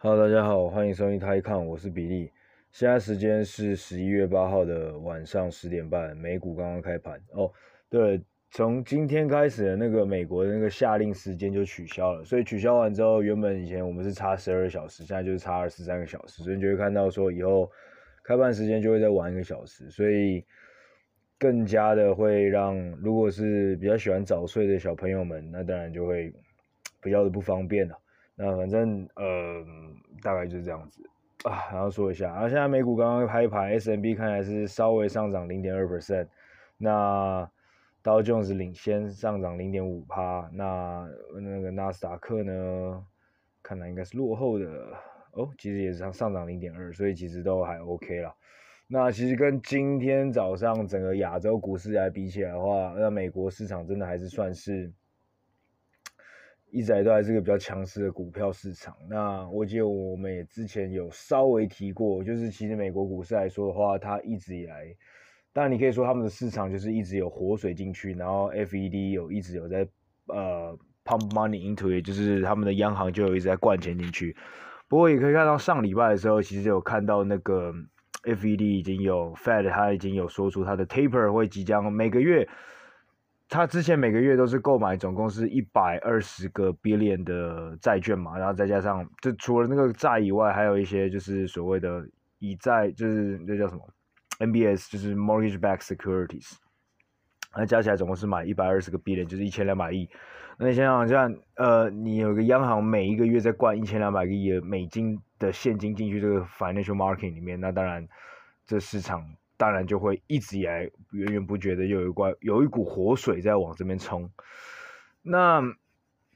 Hello，大家好，欢迎收听台看，我是比利。现在时间是十一月八号的晚上十点半，美股刚刚开盘。哦，对，从今天开始的那个美国的那个夏令时间就取消了，所以取消完之后，原本以前我们是差十二小时，现在就是差二十三个小时，所以你就会看到说以后开盘时间就会再晚一个小时，所以更加的会让如果是比较喜欢早睡的小朋友们，那当然就会比较的不方便了。那反正呃，大概就是这样子啊。然后说一下，然后现在美股刚刚开盘，S&P 看来是稍微上涨零点二 percent，那道琼斯领先上涨零点五趴，那那个纳斯达克呢，看来应该是落后的哦，其实也是上上涨零点二，所以其实都还 OK 啦。那其实跟今天早上整个亚洲股市来比起来的话，那美国市场真的还是算是。一直以来都还是个比较强势的股票市场。那我记得我们也之前有稍微提过，就是其实美国股市来说的话，它一直以来，当然你可以说他们的市场就是一直有活水进去，然后 FED 有一直有在呃 pump money into it，就是他们的央行就有一直在灌钱进去。不过也可以看到上礼拜的时候，其实有看到那个 FED 已经有 Fed，它已经有说出它的 taper 会即将每个月。他之前每个月都是购买总共是一百二十个 billion 的债券嘛，然后再加上就除了那个债以外，还有一些就是所谓的以债，就是那叫什么 MBS，就是 mortgage back securities，那加起来总共是买一百二十个 billion，就是一千两百亿。那你想想，像呃，你有个央行每一个月在灌一千两百个亿美金的现金进去这个 financial market 里面，那当然这市场。当然就会一直以来源源不绝的有一关有一股活水在往这边冲。那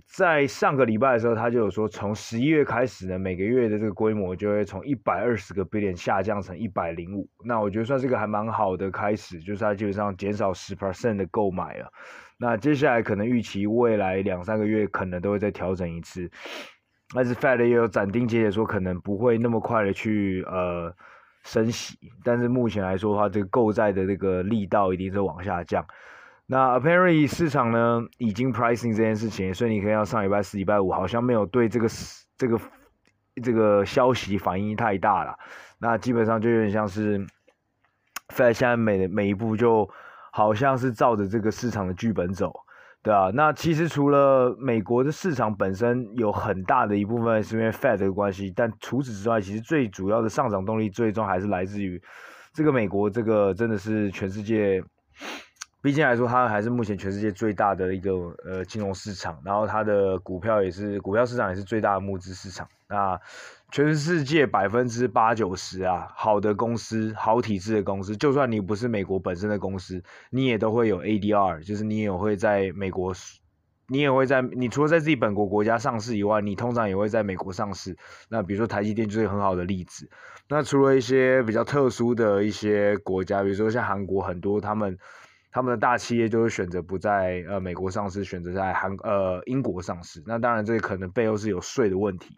在上个礼拜的时候，他就有说，从十一月开始呢，每个月的这个规模就会从一百二十个 billion 下降成一百零五。那我觉得算是一个还蛮好的开始，就是他基本上减少十 percent 的购买了。那接下来可能预期未来两三个月可能都会再调整一次。但是 Fed 也有斩钉截铁说，可能不会那么快的去呃。升息，但是目前来说的话，这个购债的这个力道一定是往下降。那 apparently 市场呢已经 pricing 这件事情，所以你可以到上礼拜四、礼拜五好像没有对这个这个这个消息反应太大了。那基本上就有点像是 Fed 现在每每一步就好像是照着这个市场的剧本走。对啊，那其实除了美国的市场本身有很大的一部分是因为 Fed 的关系，但除此之外，其实最主要的上涨动力最终还是来自于这个美国，这个真的是全世界，毕竟来说它还是目前全世界最大的一个呃金融市场，然后它的股票也是股票市场也是最大的募资市场，那。全世界百分之八九十啊，好的公司、好体制的公司，就算你不是美国本身的公司，你也都会有 ADR，就是你也会在美国，你也会在，你除了在自己本国国家上市以外，你通常也会在美国上市。那比如说台积电就是很好的例子。那除了一些比较特殊的一些国家，比如说像韩国，很多他们他们的大企业就会选择不在呃美国上市，选择在韩呃英国上市。那当然这可能背后是有税的问题。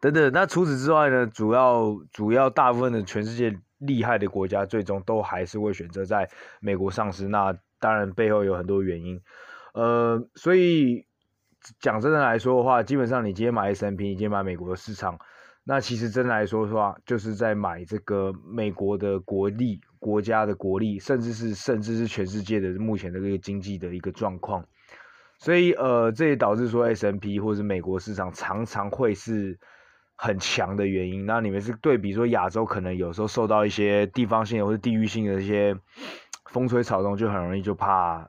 等等，那除此之外呢？主要主要大部分的全世界厉害的国家，最终都还是会选择在美国上市。那当然背后有很多原因，呃，所以讲真的来说的话，基本上你今天买 S&P，你今天买美国的市场，那其实真的来说的话，就是在买这个美国的国力、国家的国力，甚至是甚至是全世界的目前的这个经济的一个状况。所以呃，这也导致说 S&P 或是美国市场常常会是。很强的原因，那你们是对比说亚洲可能有时候受到一些地方性或者地域性的一些风吹草动，就很容易就怕，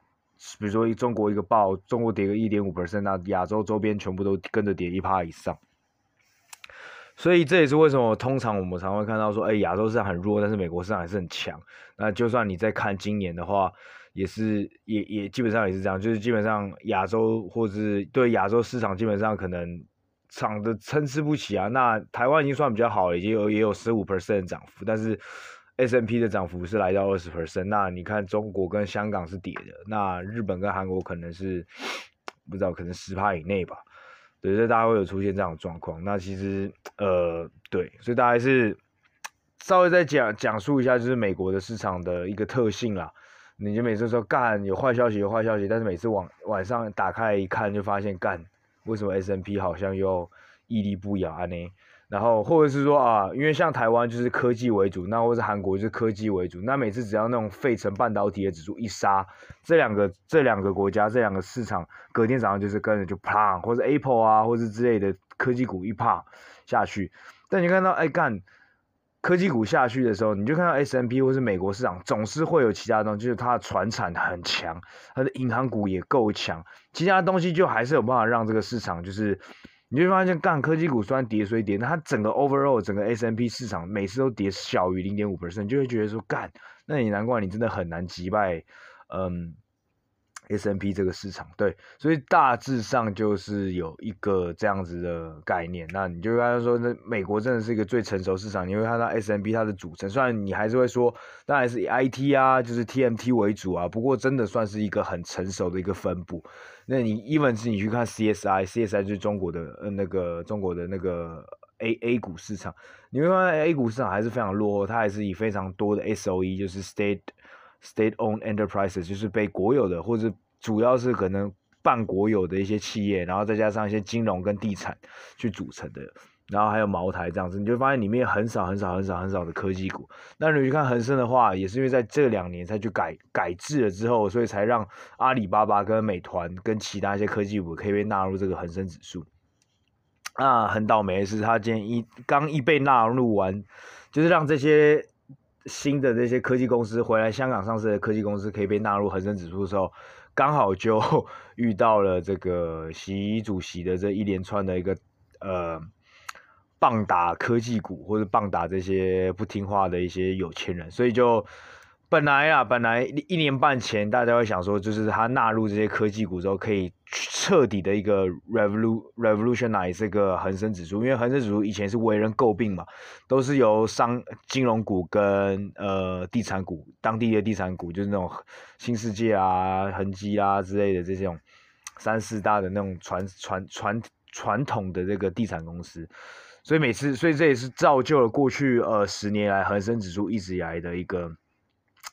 比如说中国一个爆，中国跌个一点五 percent，那亚洲周边全部都跟着跌一趴以上。所以这也是为什么通常我们常会看到说，哎，亚洲市场很弱，但是美国市场还是很强。那就算你在看今年的话，也是也也基本上也是这样，就是基本上亚洲或者是对亚洲市场基本上可能。涨的参差不齐啊，那台湾已经算比较好了，已经有也有十五 percent 的涨幅，但是 S&P 的涨幅是来到二十 percent。那你看中国跟香港是跌的，那日本跟韩国可能是不知道，可能十趴以内吧。对，所以大家会有出现这样的状况。那其实呃，对，所以大家还是稍微再讲讲述一下，就是美国的市场的一个特性啦。你就每次说干有坏消息，有坏消息，但是每次晚晚上打开一看，就发现干。为什么 S&P 好像又屹立不摇呢。然后或者是说啊，因为像台湾就是科技为主，那或是韩国就是科技为主，那每次只要那种费城半导体的指数一杀，这两个这两个国家这两个市场隔天早上就是跟着就啪，或者 Apple 啊，或者之类的科技股一啪下去。但你看到哎干科技股下去的时候，你就看到 S M P 或是美国市场总是会有其他东西，就是它的船产很强，它的银行股也够强，其他东西就还是有办法让这个市场就是。你就会发现，干科技股虽然跌，虽跌，它整个 overall 整个 S M P 市场每次都跌小于零点五百分就会觉得说，干，那你难怪你真的很难击败，嗯。S&P 这个市场，对，所以大致上就是有一个这样子的概念。那你就刚才说，那美国真的是一个最成熟市场。你会看到 S&P 它的组成，虽然你还是会说，当然是以 IT 啊，就是 TMT 为主啊，不过真的算是一个很成熟的一个分布。那你 even 是你去看 CSI，CSI 就是中国的呃那个中国的那个 A A 股市场，你会发现 A 股市场还是非常落后，它还是以非常多的 SOE，就是 State。State-owned enterprises 就是被国有的，或者主要是可能半国有的一些企业，然后再加上一些金融跟地产去组成的，然后还有茅台这样子，你就发现里面很少很少很少很少的科技股。那你去看恒生的话，也是因为在这两年才去改改制了之后，所以才让阿里巴巴跟美团跟其他一些科技股可以被纳入这个恒生指数。啊，很倒霉的是，他今天一刚一被纳入完，就是让这些。新的这些科技公司回来，香港上市的科技公司可以被纳入恒生指数的时候，刚好就 遇到了这个习主席的这一连串的一个呃棒打科技股或者棒打这些不听话的一些有钱人，所以就。本来啊，本来一年半前大家会想说，就是他纳入这些科技股之后，可以彻底的一个 revolu revolutionize 这个恒生指数，因为恒生指数以前是为人诟病嘛，都是由商金融股跟呃地产股，当地的地产股就是那种新世界啊、恒基啊之类的这种三四大的那种传传传传统的这个地产公司，所以每次，所以这也是造就了过去呃十年来恒生指数一直以来的一个。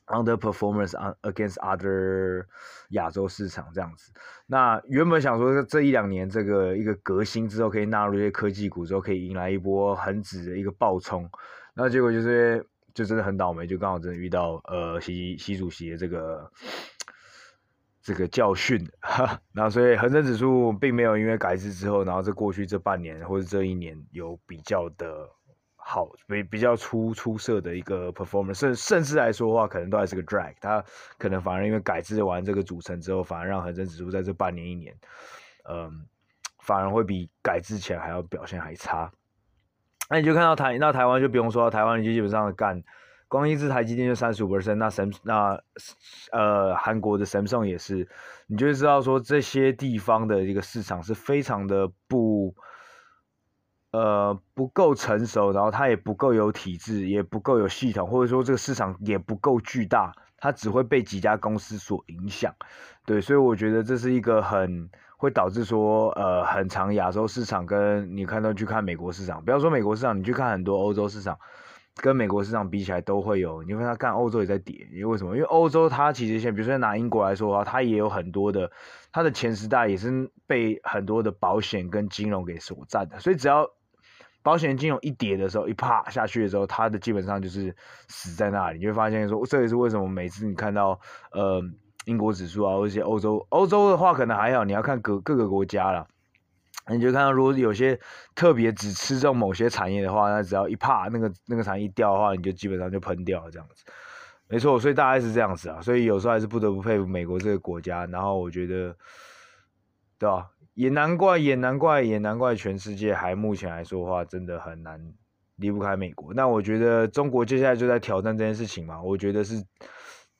Underperformance against other 亚洲市场这样子，那原本想说这一两年这个一个革新之后，可以纳入一些科技股之后，可以迎来一波很指的一个暴冲，那结果就是就真的很倒霉，就刚好真的遇到呃习习主席的这个 这个教训，哈，那所以恒生指数并没有因为改制之后，然后这过去这半年或者这一年有比较的。好，比比较出出色的一个 performance，甚甚至来说的话，可能都还是个 drag。它可能反而因为改制完这个组成之后，反而让恒生指数在这半年一年，嗯，反而会比改制前还要表现还差。那你就看到台，那台湾就不用说，台湾你就基本上干，光一支台积电就三十五 percent，那神那呃韩国的 Samsung 也是，你就会知道说这些地方的一个市场是非常的不。呃，不够成熟，然后它也不够有体制，也不够有系统，或者说这个市场也不够巨大，它只会被几家公司所影响。对，所以我觉得这是一个很会导致说，呃，很长亚洲市场跟你看到去看美国市场，不要说美国市场，你去看很多欧洲市场，跟美国市场比起来都会有，你会看它看欧洲也在跌，因为为什么？因为欧洲它其实现，比如说拿英国来说的话，它也有很多的，它的前十大也是被很多的保险跟金融给所占的，所以只要。保险金融一跌的时候，一啪下去的时候，它的基本上就是死在那里。你会发现说，这也是为什么每次你看到呃英国指数啊，或者欧洲，欧洲的话可能还好，你要看各各个国家啦。你就看到如果有些特别只吃中某些产业的话，那只要一啪那个那个产业一掉的话，你就基本上就喷掉了这样子。没错，所以大概是这样子啊。所以有时候还是不得不佩服美国这个国家。然后我觉得，对吧？也难怪，也难怪，也难怪，全世界还目前来说的话，真的很难离不开美国。那我觉得中国接下来就在挑战这件事情嘛。我觉得是，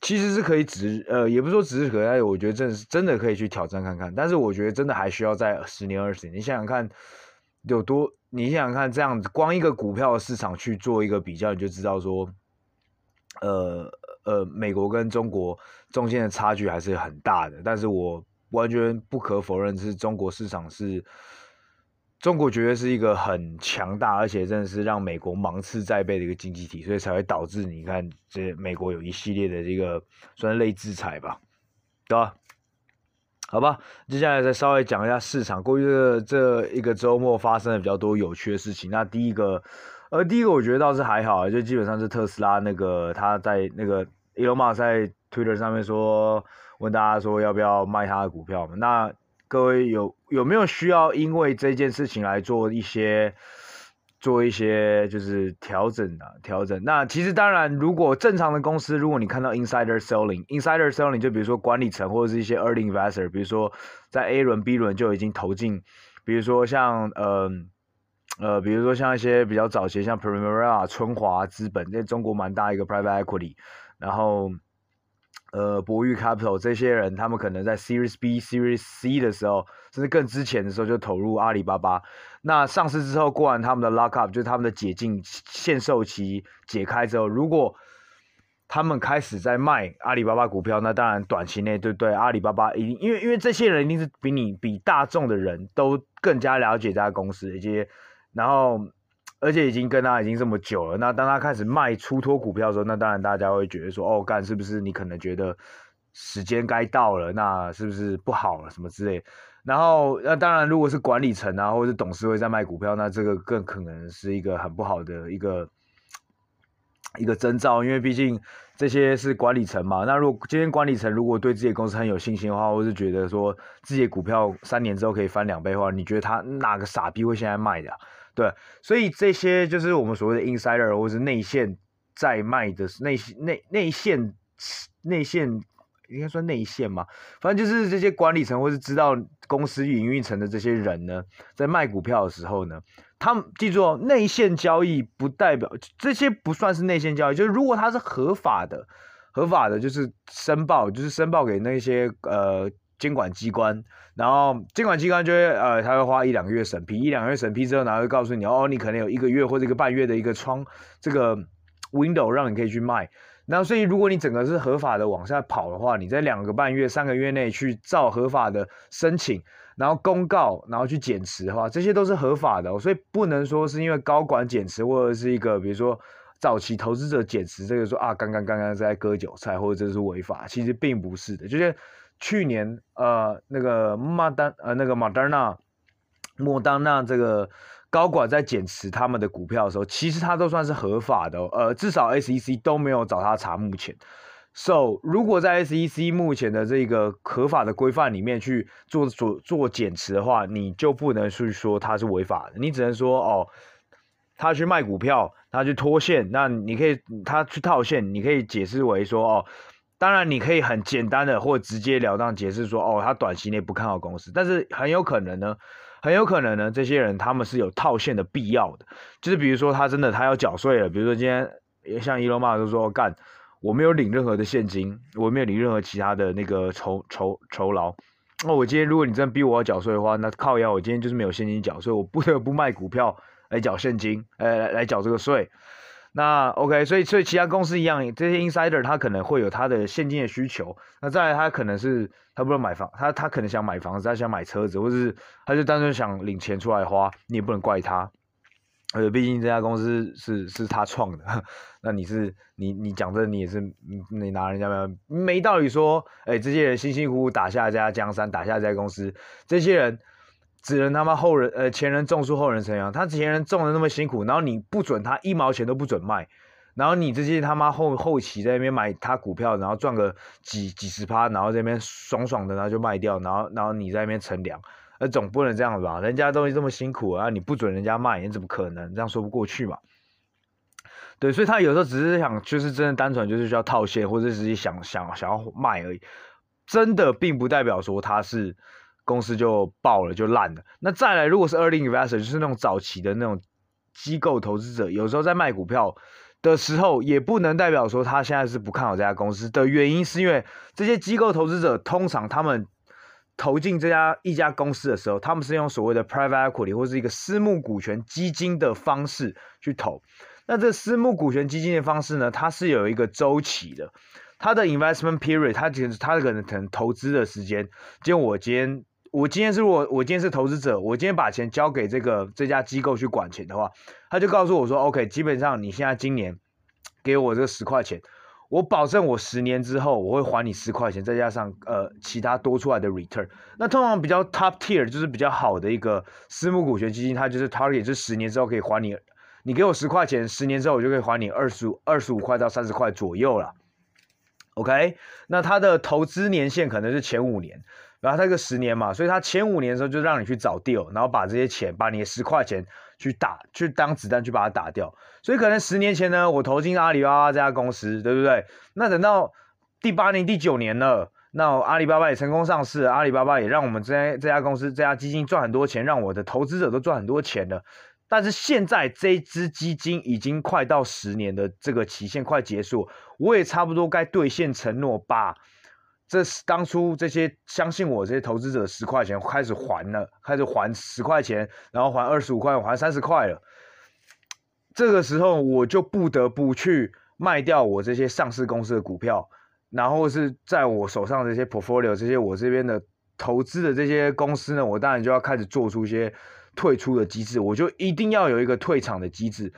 其实是可以指，呃，也不是说指日可待，我觉得真的是真的可以去挑战看看。但是我觉得真的还需要在十年、二十年。你想想看，有多？你想想看，这样子光一个股票的市场去做一个比较，你就知道说，呃呃，美国跟中国中间的差距还是很大的。但是我。完全不可否认，是中国市场是，中国绝对是一个很强大，而且真的是让美国芒刺在背的一个经济体，所以才会导致你看，这美国有一系列的这个算类制裁吧，对吧？好吧，接下来再稍微讲一下市场。过去这这一个周末发生了比较多有趣的事情。那第一个，呃，第一个我觉得倒是还好，就基本上是特斯拉那个他在那个 Elon Musk 在推特上面说，问大家说要不要卖他的股票嘛？那各位有有没有需要因为这件事情来做一些？做一些就是调整啊，调整。那其实当然，如果正常的公司，如果你看到 insider selling，insider selling 就比如说管理层或者是一些 early investor，比如说在 A 轮、B 轮就已经投进，比如说像呃呃，比如说像一些比较早期像 Primavera、春华资本，在中国蛮大一个 private equity，然后。呃，博裕 Capital 这些人，他们可能在 Series B、Series C 的时候，甚至更之前的时候就投入阿里巴巴。那上市之后，过完他们的 lock up，就是他们的解禁限售期解开之后，如果他们开始在卖阿里巴巴股票，那当然短期内对不对阿里巴巴一定，因为因为这些人一定是比你比大众的人都更加了解这家公司，以及然后。而且已经跟他已经这么久了，那当他开始卖出脱股票的时候，那当然大家会觉得说，哦，干是不是你可能觉得时间该到了，那是不是不好了什么之类？然后那当然，如果是管理层啊，或者是董事会在卖股票，那这个更可能是一个很不好的一个一个征兆，因为毕竟这些是管理层嘛。那如果今天管理层如果对自己的公司很有信心的话，或是觉得说自己的股票三年之后可以翻两倍的话，你觉得他哪个傻逼会现在卖的？对，所以这些就是我们所谓的 insider 或是内线在卖的内内内线内线应该算内线嘛，反正就是这些管理层或是知道公司营运层的这些人呢，在卖股票的时候呢，他们记住哦，内线交易不代表这些不算是内线交易，就是如果它是合法的，合法的就是申报，就是申报给那些呃。监管机关，然后监管机关就会呃，他会花一两个月审批，一两个月审批之后，然后会告诉你哦，你可能有一个月或者一个半月的一个窗，这个 window 让你可以去卖。那所以如果你整个是合法的往下跑的话，你在两个半月、三个月内去照合法的申请，然后公告，然后去减持的话，这些都是合法的。所以不能说是因为高管减持或者是一个比如说早期投资者减持，这个说啊刚刚刚刚在割韭菜或者这是违法，其实并不是的，就是。去年呃那个马丹呃那个莫丹纳莫丹娜这个高管在减持他们的股票的时候，其实他都算是合法的，呃至少 SEC 都没有找他查。目前，so 如果在 SEC 目前的这个合法的规范里面去做做做减持的话，你就不能去说他是违法的，你只能说哦，他去卖股票，他去脱线，那你可以他去套现，你可以解释为说哦。当然，你可以很简单的或直截了当解释说，哦，他短期内不看好公司，但是很有可能呢，很有可能呢，这些人他们是有套现的必要的，就是比如说他真的他要缴税了，比如说今天像伊隆马斯克说干，我没有领任何的现金，我没有领任何其他的那个酬酬酬劳，那我今天如果你真的逼我要缴税的话，那靠腰我今天就是没有现金缴税，我不得不卖股票来缴现金，呃，来缴这个税。那 OK，所以所以其他公司一样，这些 insider 他可能会有他的现金的需求。那再来，他可能是他不能买房，他他可能想买房子，他想买车子，或者是他就单纯想领钱出来花，你也不能怪他。呃，毕竟这家公司是是他创的，那你是你你讲这你也是你拿人家没没道理说，哎、这些人辛辛苦苦打下这家江山，打下这家公司，这些人。只能他妈后人呃前人种树后人乘凉，他前人种的那么辛苦，然后你不准他一毛钱都不准卖，然后你这些他妈后后期在那边买他股票，然后赚个几几十趴，然后这边爽爽的然后就卖掉，然后然后你在那边乘凉，那总不能这样子吧？人家东西这么辛苦啊，你不准人家卖，你怎么可能？这样说不过去嘛？对，所以他有时候只是想就是真的单纯就是需要套现，或者是想想想要卖而已，真的并不代表说他是。公司就爆了，就烂了。那再来，如果是 early investor，就是那种早期的那种机构投资者，有时候在卖股票的时候，也不能代表说他现在是不看好这家公司的原因，是因为这些机构投资者通常他们投进这家一家公司的时候，他们是用所谓的 private equity 或是一个私募股权基金的方式去投。那这私募股权基金的方式呢，它是有一个周期的，它的 investment period，它其实它可能可能投资的时间，就我今天。我今天是我，我今天是投资者，我今天把钱交给这个这家机构去管钱的话，他就告诉我说，OK，基本上你现在今年给我这个十块钱，我保证我十年之后我会还你十块钱，再加上呃其他多出来的 return。那通常比较 top tier 就是比较好的一个私募股权基金，它就是 target 就是十年之后可以还你，你给我十块钱，十年之后我就可以还你二十五二十五块到三十块左右了。OK，那它的投资年限可能是前五年，然后它个十年嘛，所以它前五年的时候就让你去找 deal，然后把这些钱，把你的十块钱。去打，去当子弹去把它打掉，所以可能十年前呢，我投进阿里巴巴这家公司，对不对？那等到第八年、第九年了，那阿里巴巴也成功上市，阿里巴巴也让我们这家这家公司、这家基金赚很多钱，让我的投资者都赚很多钱了。但是现在这支基金已经快到十年的这个期限快结束，我也差不多该兑现承诺吧。这是当初这些相信我这些投资者十块钱开始还了，开始还十块钱，然后还二十五块，还三十块了。这个时候我就不得不去卖掉我这些上市公司的股票，然后是在我手上这些 portfolio 这些我这边的投资的这些公司呢，我当然就要开始做出一些退出的机制，我就一定要有一个退场的机制。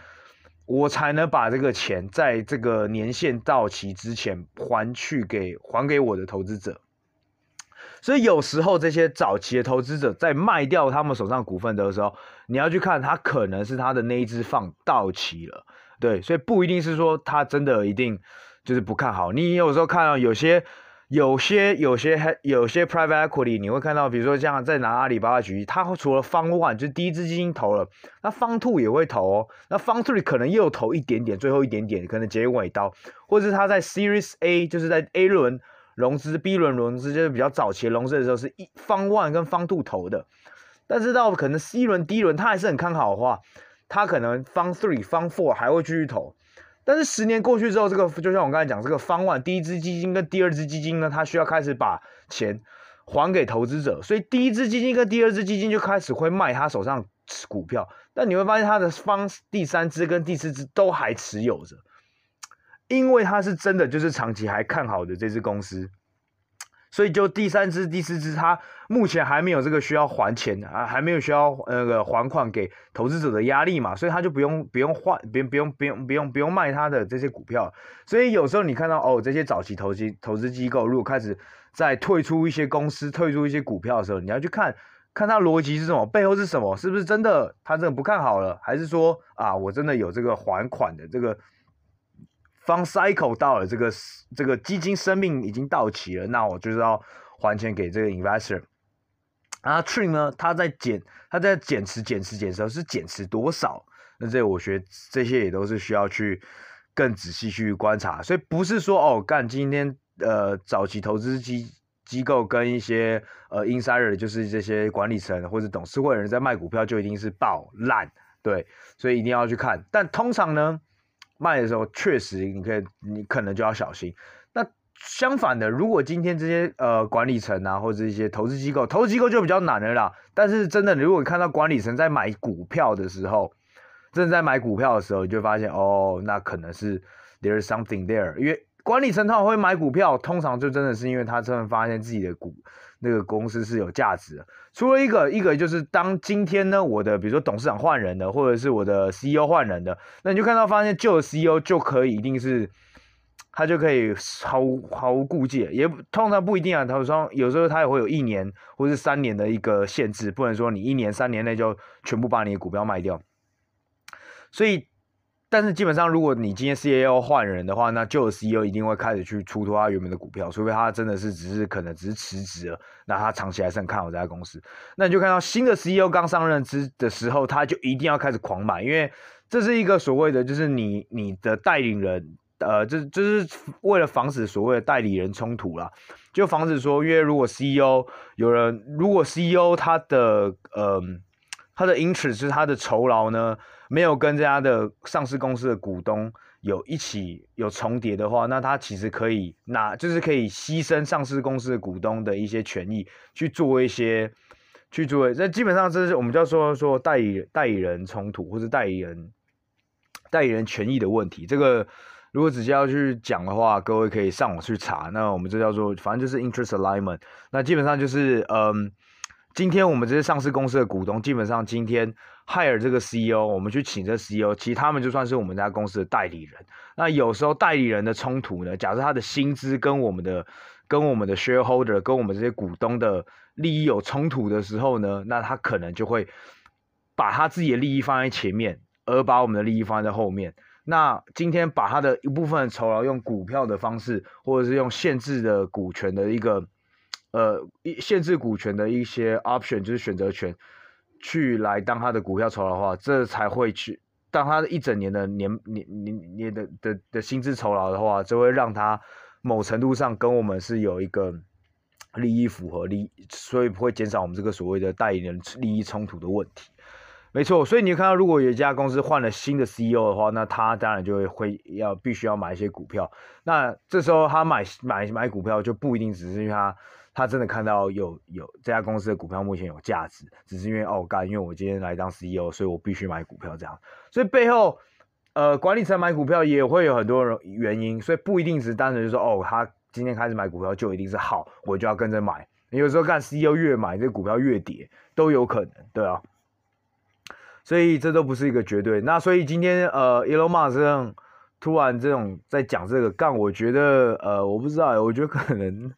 我才能把这个钱在这个年限到期之前还去给还给我的投资者，所以有时候这些早期的投资者在卖掉他们手上股份的时候，你要去看他可能是他的那一支放到期了，对，所以不一定是说他真的一定就是不看好。你有时候看到有些。有些有些有些 private equity，你会看到，比如说像在拿阿里巴巴举例，它除了 Fund One 就是第一支基金投了，那 Fund Two 也会投哦，那 Fund Three 可能又投一点点，最后一点点可能结尾刀，或者是他在 Series A 就是在 A 轮融资，B 轮融资就是比较早期融资的时候是一 Fund One 跟 Fund Two 投的，但是到可能 C 轮 D 轮他还是很看好的话，他可能 Fund Three Fund Four 还会继续投。但是十年过去之后，这个就像我刚才讲，这个方案，第一支基金跟第二支基金呢，它需要开始把钱还给投资者，所以第一支基金跟第二支基金就开始会卖他手上股票，但你会发现他的方第三支跟第四支都还持有着，因为他是真的就是长期还看好的这支公司。所以就第三支、第四支，它目前还没有这个需要还钱啊，还没有需要那个还款给投资者的压力嘛，所以他就不用不用换，不用不用不用不用不用卖他的这些股票。所以有时候你看到哦，这些早期投机投资机构如果开始在退出一些公司、退出一些股票的时候，你要去看看它逻辑是什么，背后是什么，是不是真的他真的不看好了，还是说啊，我真的有这个还款的这个。方 cycle 到了，这个这个基金生命已经到期了，那我就是要还钱给这个 investor。啊，Trim 呢，他在减，他在减持、减持、减持，是减持多少？那这我觉得这些也都是需要去更仔细去观察。所以不是说哦，干今天呃早期投资机机构跟一些呃 insider，就是这些管理层或者董事会的人在卖股票，就一定是爆烂，对，所以一定要去看。但通常呢。卖的时候确实，你可以，你可能就要小心。那相反的，如果今天这些呃管理层啊，或者一些投资机构，投资机构就比较难了啦。但是真的，如果你看到管理层在买股票的时候，真的在买股票的时候，你就发现哦，那可能是 there's something there。因为管理层他会买股票，通常就真的是因为他真的发现自己的股。那个公司是有价值的，除了一个一个就是当今天呢，我的比如说董事长换人了，或者是我的 CEO 换人的，那你就看到发现旧的 CEO 就可以一定是他就可以毫毫无顾忌，也通常不一定啊，他说有时候他也会有一年或是三年的一个限制，不能说你一年三年内就全部把你的股票卖掉，所以。但是基本上，如果你今天 CEO 换人的话，那旧的 CEO 一定会开始去出脱他原本的股票，除非他真的是只是可能只是辞职了，那他长期还是很看好这家公司。那你就看到新的 CEO 刚上任之的时候，他就一定要开始狂买，因为这是一个所谓的就是你你的代理人，呃，这就是为了防止所谓的代理人冲突啦，就防止说，因为如果 CEO 有人，如果 CEO 他的呃他的 interest 是他的酬劳呢，没有跟这家的上市公司的股东有一起有重叠的话，那他其实可以拿，就是可以牺牲上市公司的股东的一些权益去做一些去做。这基本上这是我们叫说说代理代理人冲突或者代理人代理人权益的问题。这个如果直接要去讲的话，各位可以上网去查。那我们这叫做反正就是 interest alignment。那基本上就是嗯，今天我们这些上市公司的股东，基本上今天。Hire 这个 CEO，我们去请这 CEO，其实他们就算是我们家公司的代理人。那有时候代理人的冲突呢，假设他的薪资跟我们的跟我们的 shareholder 跟我们这些股东的利益有冲突的时候呢，那他可能就会把他自己的利益放在前面，而把我们的利益放在后面。那今天把他的一部分酬劳用股票的方式，或者是用限制的股权的一个呃一限制股权的一些 option，就是选择权。去来当他的股票酬劳的话，这才会去当他的一整年的年年年年的的的，薪资酬劳的话，就会让他某程度上跟我们是有一个利益符合利，所以不会减少我们这个所谓的代理人利益冲突的问题。没错，所以你看到如果有一家公司换了新的 CEO 的话，那他当然就会会要必须要买一些股票。那这时候他买买买股票就不一定只是因为他。他真的看到有有这家公司的股票目前有价值，只是因为哦干，因为我今天来当 CEO，所以我必须买股票这样。所以背后，呃，管理层买股票也会有很多原因，所以不一定是单纯就说哦，他今天开始买股票就一定是好，我就要跟着买。有时候干 CEO 越买，这股票越跌都有可能，对啊。所以这都不是一个绝对。那所以今天呃，Elon Musk 突然这种在讲这个杠，我觉得呃，我不知道，我觉得可能。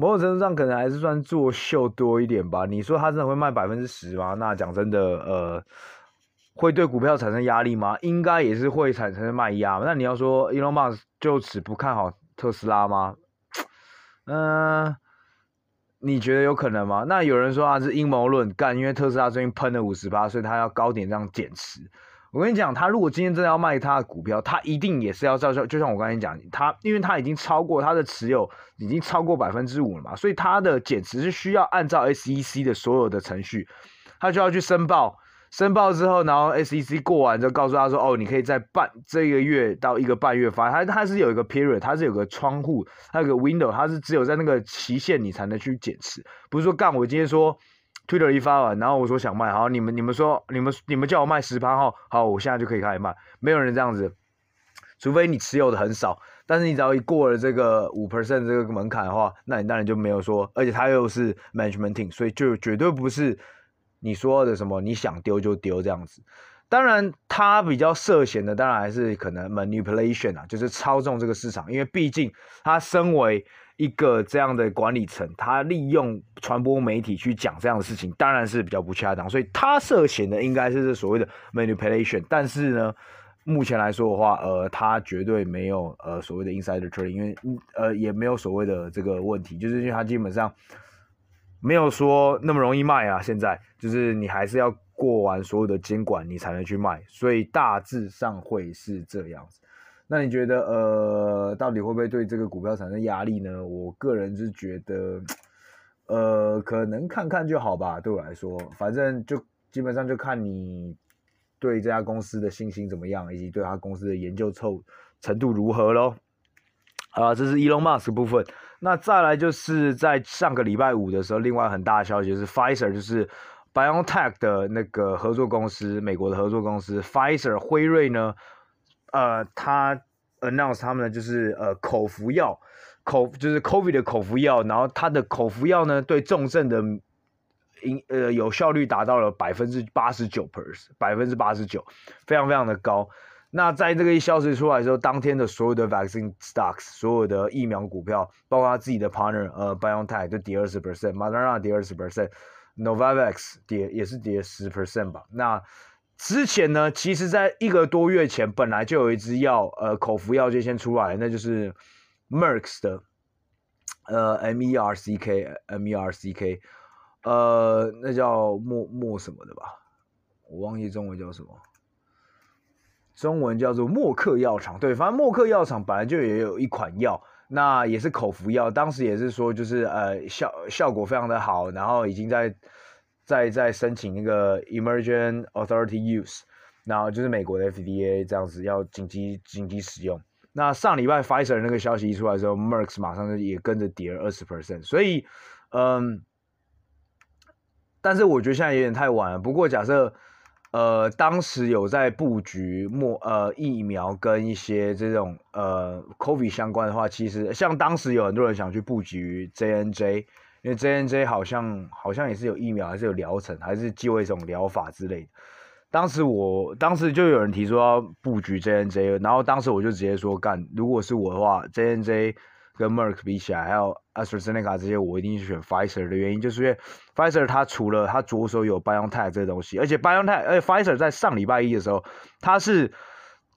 某种程度上可能还是算作秀多一点吧。你说他真的会卖百分之十吗？那讲真的，呃，会对股票产生压力吗？应该也是会产生卖压。那你要说 Elon Musk 就此不看好特斯拉吗？嗯、你觉得有可能吗？那有人说他是阴谋论干，因为特斯拉最近喷了五十八，所以他要高点这样减持。我跟你讲，他如果今天真的要卖他的股票，他一定也是要照照，就像我刚才讲，他因为他已经超过他的持有，已经超过百分之五了嘛，所以他的减持是需要按照 SEC 的所有的程序，他就要去申报，申报之后，然后 SEC 过完就告诉他说，哦，你可以在半这个月到一个半月发，他他是有一个 period，他是有个窗户，他有个 window，他是只有在那个期限你才能去减持，不是说干我今天说。推了一发完，然后我说想卖，好，你们你们说你们你们叫我卖十趴号，好，我现在就可以开始卖，没有人这样子，除非你持有的很少，但是你只要一过了这个五 percent 这个门槛的话，那你当然就没有说，而且他又是 management team，所以就绝对不是你说的什么你想丢就丢这样子。当然，他比较涉嫌的，当然还是可能 manipulation 啊，就是操纵这个市场，因为毕竟他身为。一个这样的管理层，他利用传播媒体去讲这样的事情，当然是比较不恰当，所以他涉嫌的应该是这所谓的 manipulation。但是呢，目前来说的话，呃，他绝对没有呃所谓的 insider trading，因为呃也没有所谓的这个问题，就是因为他基本上没有说那么容易卖啊。现在就是你还是要过完所有的监管，你才能去卖，所以大致上会是这样子。那你觉得，呃，到底会不会对这个股票产生压力呢？我个人是觉得，呃，可能看看就好吧。对我来说，反正就基本上就看你对这家公司的信心怎么样，以及对他公司的研究臭程度如何喽。啊，这是 Elon Musk 部分。那再来就是在上个礼拜五的时候，另外很大的消息是 Pfizer，就是 BioNTech 的那个合作公司，美国的合作公司 Pfizer 辉瑞呢。呃，他 announce 他们呢，就是呃口服药，口就是 COVID 的口服药，然后他的口服药呢，对重症的应呃有效率达到了百分之八十九 percent，百分之八十九，非常非常的高。那在这个一消息出来的时候，当天的所有的 vaccine stocks，所有的疫苗股票，包括他自己的 partner 呃 BioNTech 就跌二十 percent，Moderna 跌二十 Novavax 跌也是跌十 percent 吧。那之前呢，其实在一个多月前，本来就有一支药，呃，口服药就先出来，那就是 Merck 的，呃，M E R C K，M E R C K，呃，那叫莫莫什么的吧，我忘记中文叫什么，中文叫做默克药厂，对，反正默克药厂本来就也有一款药，那也是口服药，当时也是说就是呃效效果非常的好，然后已经在。在在申请那个 Emergent Authority Use，然后就是美国的 FDA 这样子要紧急紧急使用。那上礼拜 Pfizer 那个消息一出来之后，Merck 马上就也跟着跌了二十 percent。所以，嗯，但是我觉得现在有点太晚了。不过假设，呃，当时有在布局莫呃疫苗跟一些这种呃 COVID 相关的话，其实像当时有很多人想去布局 J N J，。因为 J N J 好像好像也是有疫苗，还是有疗程，还是继位这种疗法之类的。当时我当时就有人提出要布局 J N J，然后当时我就直接说干，如果是我的话，J N J 跟 Merck 比起来，还有 AstraZeneca 这些，我一定是选 Pfizer 的原因，就是因为 Pfizer 它除了它左手有 BioNTech 这个东西，而且 BioNTech，而且 Pfizer 在上礼拜一的时候，它是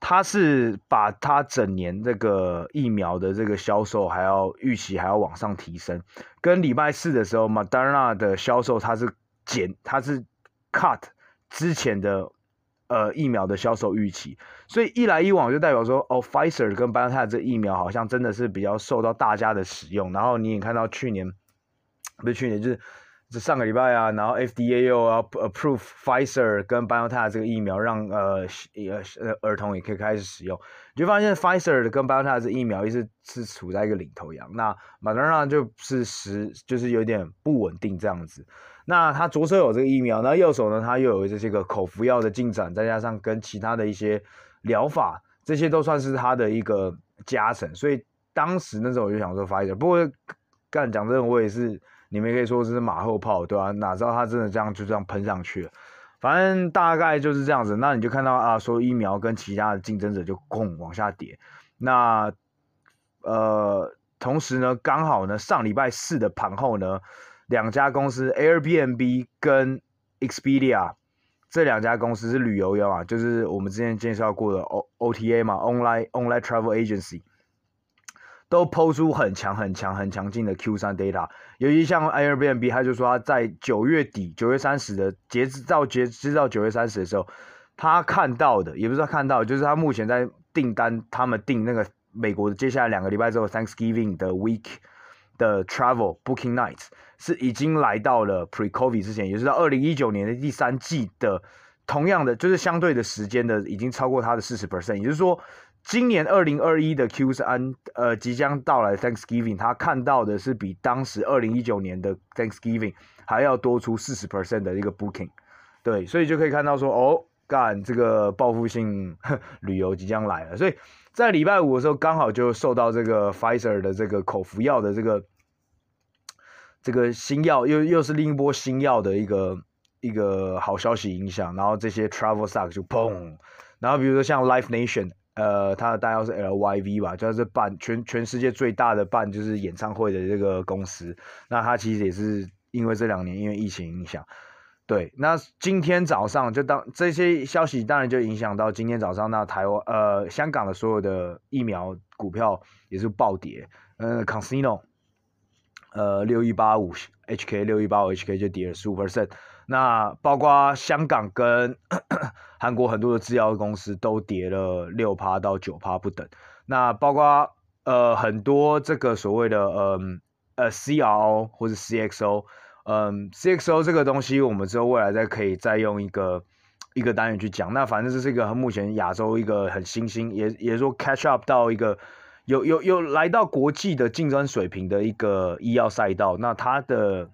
它是把它整年这个疫苗的这个销售还要预期还要往上提升，跟礼拜四的时候 Moderna 的销售它是减，它是 cut。之前的呃疫苗的销售预期，所以一来一往就代表说，哦，Pfizer 跟 BioNTech 这疫苗好像真的是比较受到大家的使用。然后你也看到去年，不是去年就是上个礼拜啊，然后 FDA 又要 approve Pfizer 跟 BioNTech 这个疫苗让，呃呃儿童也可以开始使用。你就发现 Pfizer 跟 BioNTech 这疫苗一直是处在一个领头羊，那 Moderna 就是十就是有点不稳定这样子。那他左手有这个疫苗，那右手呢，他又有这些个口服药的进展，再加上跟其他的一些疗法，这些都算是他的一个加成。所以当时那时候我就想说，Pfizer。不过干讲真的，我也是，你们可以说这是马后炮，对吧？哪知道他真的这样就这样喷上去了。反正大概就是这样子。那你就看到啊，说疫苗跟其他的竞争者就轰往下跌。那呃，同时呢，刚好呢，上礼拜四的盘后呢。两家公司 Airbnb 跟 Expedia 这两家公司是旅游业嘛，就是我们之前介绍过的 O OTA 嘛，Online Online Travel Agency 都抛出很强很强很强劲的 Q3 data，尤其像 Airbnb，他就说他在九月底九月三十的截止到截止到九月三十的时候，他看到的也不是他看到，就是他目前在订单，他们订那个美国的接下来两个礼拜之后 Thanksgiving 的 week 的 Travel Booking Nights。是已经来到了 pre-COVID 之前，也就是到二零一九年的第三季的同样的，就是相对的时间的，已经超过他的四十 percent。也就是说，今年二零二一的 Q 三，呃，即将到来 Thanksgiving，他看到的是比当时二零一九年的 Thanksgiving 还要多出四十 percent 的一个 booking。对，所以就可以看到说，哦，干这个报复性 旅游即将来了。所以在礼拜五的时候，刚好就受到这个 Pfizer 的这个口服药的这个。这个新药又又是另一波新药的一个一个好消息影响，然后这些 travel stock 就砰，然后比如说像 Life Nation，呃，它的代号是 LYV 吧，就是办全全世界最大的办就是演唱会的这个公司，那它其实也是因为这两年因为疫情影响，对，那今天早上就当这些消息当然就影响到今天早上那台湾呃香港的所有的疫苗股票也是暴跌，呃，Casino。呃，六一八五 HK 六一八五 HK 就跌了十五 percent，那包括香港跟 韩国很多的制药公司都跌了六趴到九趴不等，那包括呃很多这个所谓的嗯呃，呃 CRO 或者 CXO，嗯 CXO 这个东西我们之后未来再可以再用一个一个单元去讲，那反正这是一个目前亚洲一个很新兴，也也说 catch up 到一个。有有有来到国际的竞争水平的一个医药赛道，那它的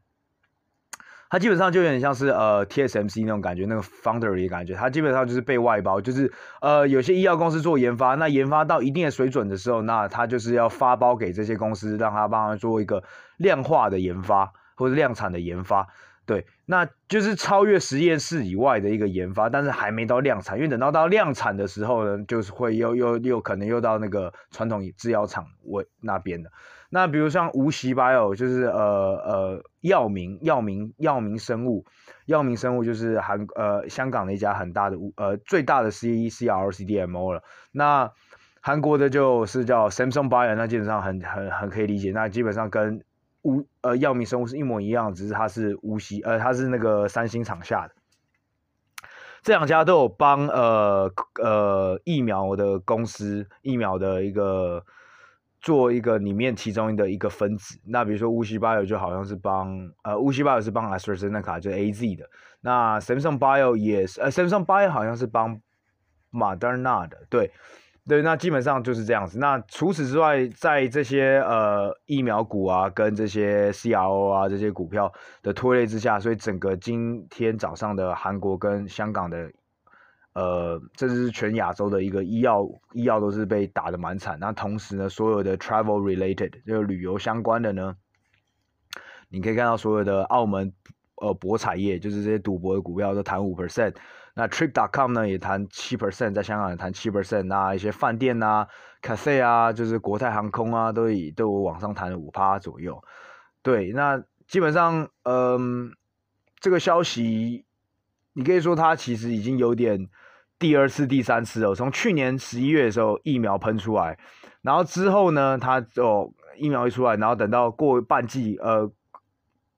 它基本上就有点像是呃 TSMC 那种感觉，那个 founder 的感觉，它基本上就是被外包，就是呃有些医药公司做研发，那研发到一定的水准的时候，那它就是要发包给这些公司，让它帮他做一个量化的研发或者量产的研发。对，那就是超越实验室以外的一个研发，但是还没到量产，因为等到到量产的时候呢，就是会又又又可能又到那个传统制药厂位那边的。那比如像无锡 bio，就是呃呃药明药明药明生物，药明生物就是韩呃香港的一家很大的呃最大的 C E C R C D M O 了。那韩国的就是叫 Samsung Bio，那基本上很很很可以理解，那基本上跟。无呃，药明生物是一模一样，只是它是无锡呃，它是那个三星厂下的。这两家都有帮呃呃疫苗的公司疫苗的一个做一个里面其中的一个分子。那比如说无锡 Bio 就好像是帮呃无锡 Bio 是帮 AstraZeneca 就 AZ 的。那 Samsung Bio 也是呃 Samsung Bio 好像是帮 Moderna 的，对。对，那基本上就是这样子。那除此之外，在这些呃疫苗股啊，跟这些 CRO 啊这些股票的拖累之下，所以整个今天早上的韩国跟香港的呃，甚至是全亚洲的一个医药医药都是被打得蛮惨。那同时呢，所有的 travel related 就是旅游相关的呢，你可以看到所有的澳门呃博彩业，就是这些赌博的股票都弹五 percent。那 Trip.com 呢也谈七 percent，在香港也谈七 percent。那一些饭店啊、Cathay 啊，就是国泰航空啊，都以都有往上谈了五趴左右。对，那基本上，嗯，这个消息你可以说它其实已经有点第二次、第三次了。从去年十一月的时候疫苗喷出来，然后之后呢，它就疫苗一出来，然后等到过半季，呃。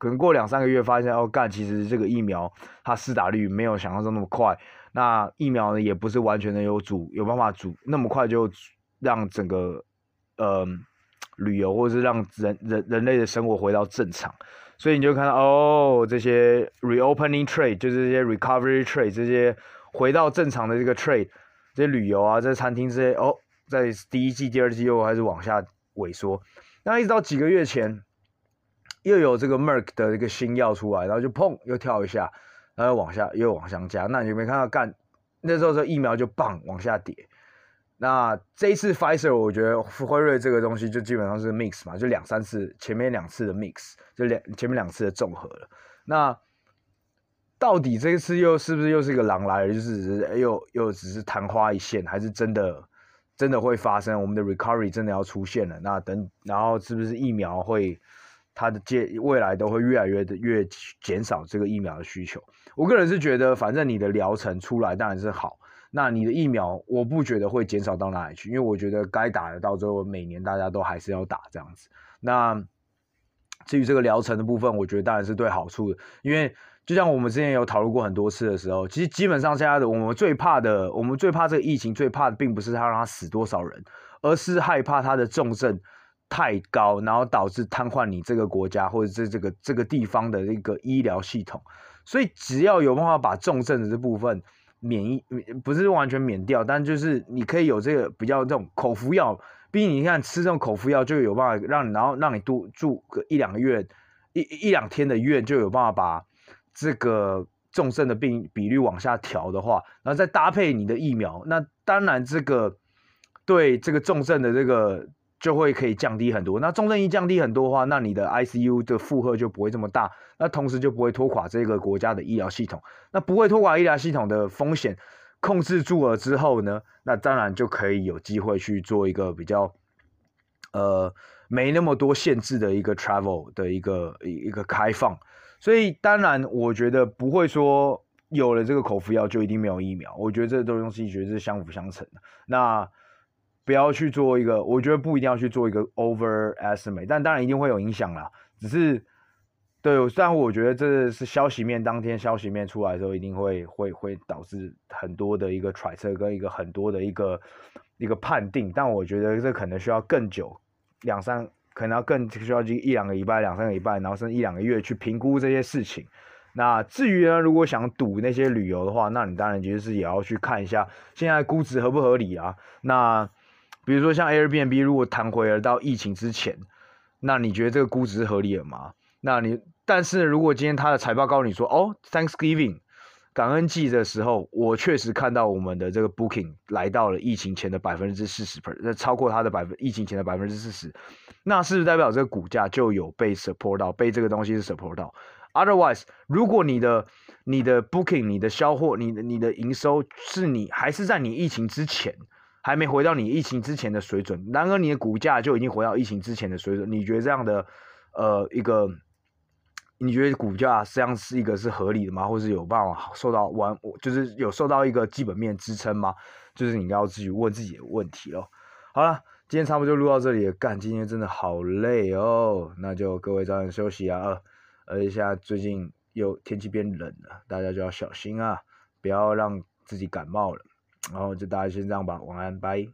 可能过两三个月，发现哦，干，其实这个疫苗它施打率没有想象中那么快。那疫苗呢，也不是完全的有主有办法主那么快就让整个呃旅游或者是让人人人类的生活回到正常。所以你就看到哦，这些 reopening trade 就是这些 recovery trade 这些回到正常的这个 trade 这些旅游啊，这餐厅这些哦，在第一季、第二季又开始往下萎缩。那一直到几个月前。又有这个 Merck 的一个新药出来，然后就砰又跳一下，然后往下又往上加。那你有没有看到干？那时候这疫苗就棒往下跌。那这一次 Pfizer 我觉得辉瑞这个东西就基本上是 mix 嘛，就两三次前面两次的 mix，就两前面两次的综合了。那到底这一次又是不是又是一个狼来了？就是又又只是昙花一现，还是真的真的会发生？我们的 recovery 真的要出现了？那等然后是不是疫苗会？它的接未来都会越来越的越减少这个疫苗的需求。我个人是觉得，反正你的疗程出来当然是好，那你的疫苗我不觉得会减少到哪里去，因为我觉得该打的到最后每年大家都还是要打这样子。那至于这个疗程的部分，我觉得当然是对好处的，因为就像我们之前有讨论过很多次的时候，其实基本上现在的我们最怕的，我们最怕这个疫情最怕的并不是它让它死多少人，而是害怕它的重症。太高，然后导致瘫痪你这个国家或者是这个这个地方的一个医疗系统，所以只要有办法把重症的这部分免疫，不是完全免掉，但就是你可以有这个比较这种口服药，毕竟你看吃这种口服药就有办法让，然后让你住住个一两个月，一一两天的院就有办法把这个重症的病比率往下调的话，然后再搭配你的疫苗，那当然这个对这个重症的这个。就会可以降低很多。那重症一降低很多的话，那你的 ICU 的负荷就不会这么大，那同时就不会拖垮这个国家的医疗系统。那不会拖垮医疗系统的风险控制住了之后呢，那当然就可以有机会去做一个比较，呃，没那么多限制的一个 travel 的一个一个开放。所以当然，我觉得不会说有了这个口服药就一定没有疫苗。我觉得这东西绝对是相辅相成的。那。不要去做一个，我觉得不一定要去做一个 over estimate，但当然一定会有影响啦。只是，对，虽然我觉得这是消息面，当天消息面出来的时候，一定会会会导致很多的一个揣测跟一个很多的一个一个判定，但我觉得这可能需要更久，两三，可能要更需要一一两个礼拜、两三个礼拜，然后甚至一两个月去评估这些事情。那至于呢，如果想赌那些旅游的话，那你当然就是也要去看一下现在估值合不合理啊。那比如说像 Airbnb，如果弹回了到疫情之前，那你觉得这个估值合理的吗？那你但是如果今天他的财报告诉你说，哦，Thanksgiving 感恩季的时候，我确实看到我们的这个 Booking 来到了疫情前的百分之四十 per，那超过它的百分疫情前的百分之四十，那是不是代表这个股价就有被 support 到，被这个东西是 support 到？Otherwise，如果你的你的 Booking、你的销货、你的你的营收是你还是在你疫情之前？还没回到你疫情之前的水准，然而你的股价就已经回到疫情之前的水准。你觉得这样的，呃，一个，你觉得股价这样是一个是合理的吗？或是有办法受到完，就是有受到一个基本面支撑吗？就是你要自己问自己的问题哦。好了，今天差不多就录到这里了，干，今天真的好累哦。那就各位早点休息啊，而且现在最近又天气变冷了，大家就要小心啊，不要让自己感冒了。然后就大家先这样吧，晚安，拜。